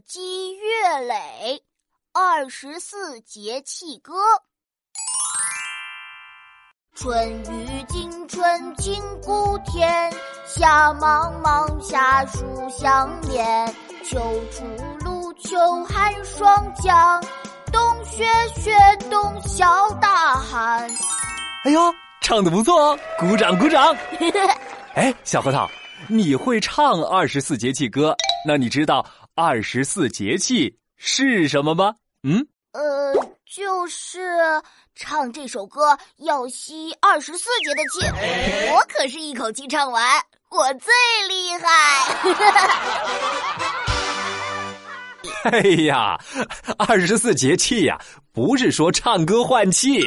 四季乐垒，二十四节气歌。春雨惊春清谷天，夏茫茫夏暑相连，秋处露秋寒霜降，冬雪雪冬小大寒。哎呦，唱的不错哦，鼓掌鼓掌！哎，小核桃，你会唱二十四节气歌？那你知道二十四节气是什么吗？嗯，呃，就是唱这首歌要吸二十四节的气，我可是一口气唱完，我最厉害。哎呀，二十四节气呀，不是说唱歌换气，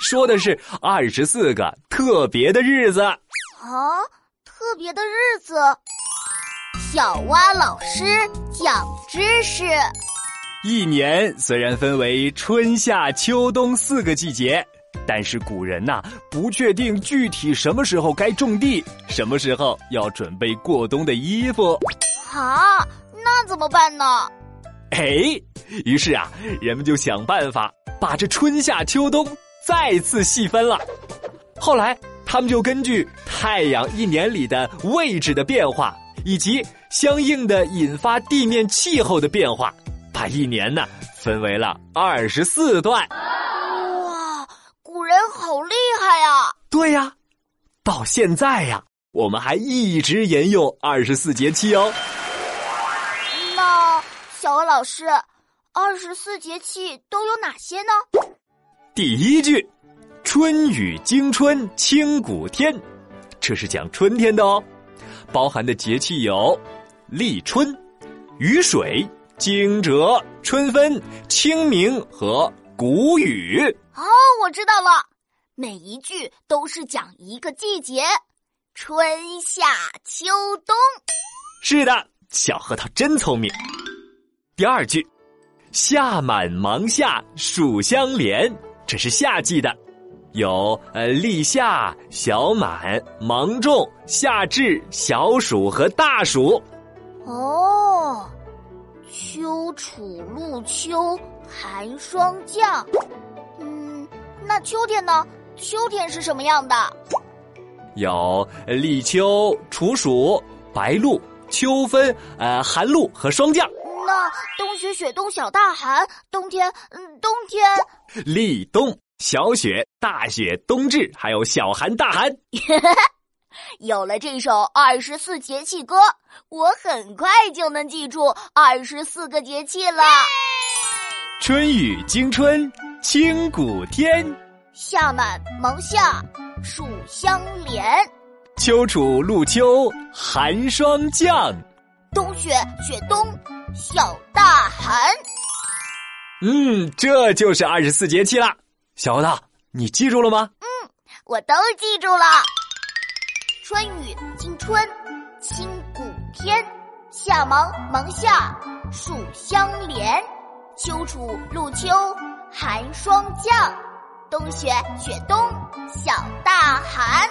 说的是二十四个特别的日子啊，特别的日子。小蛙老师讲知识：一年虽然分为春夏秋冬四个季节，但是古人呐不确定具体什么时候该种地，什么时候要准备过冬的衣服。啊，那怎么办呢？哎，于是啊，人们就想办法把这春夏秋冬再次细分了。后来，他们就根据太阳一年里的位置的变化，以及相应的引发地面气候的变化，把一年呢分为了二十四段。哇，古人好厉害呀！对呀，到现在呀，我们还一直沿用二十四节气哦。那小鹅老师，二十四节气都有哪些呢？第一句，“春雨惊春清谷天”，这是讲春天的哦。包含的节气有立春、雨水、惊蛰、春分、清明和谷雨。哦，我知道了，每一句都是讲一个季节，春夏秋冬。是的，小核桃真聪明。第二句，“夏满芒夏暑相连”，这是夏季的，有呃立夏、小满、芒种、夏至、小暑和大暑。哦，秋处露秋寒霜降。嗯，那秋天呢？秋天是什么样的？有立秋、处暑、白露、秋分、呃寒露和霜降。那冬雪雪冬小大寒，冬天，嗯，冬天立冬、小雪、大雪、冬至，还有小寒、大寒。有了这首二十四节气歌，我很快就能记住二十四个节气了。春雨惊春清谷天，夏满芒夏暑相连，秋处露秋寒霜降，冬雪雪冬。小大寒，嗯，这就是二十四节气了。小子，你记住了吗？嗯，我都记住了。春雨惊春，清谷天；夏芒芒夏，暑相连；秋处露秋，寒霜降；冬雪雪冬，小大寒。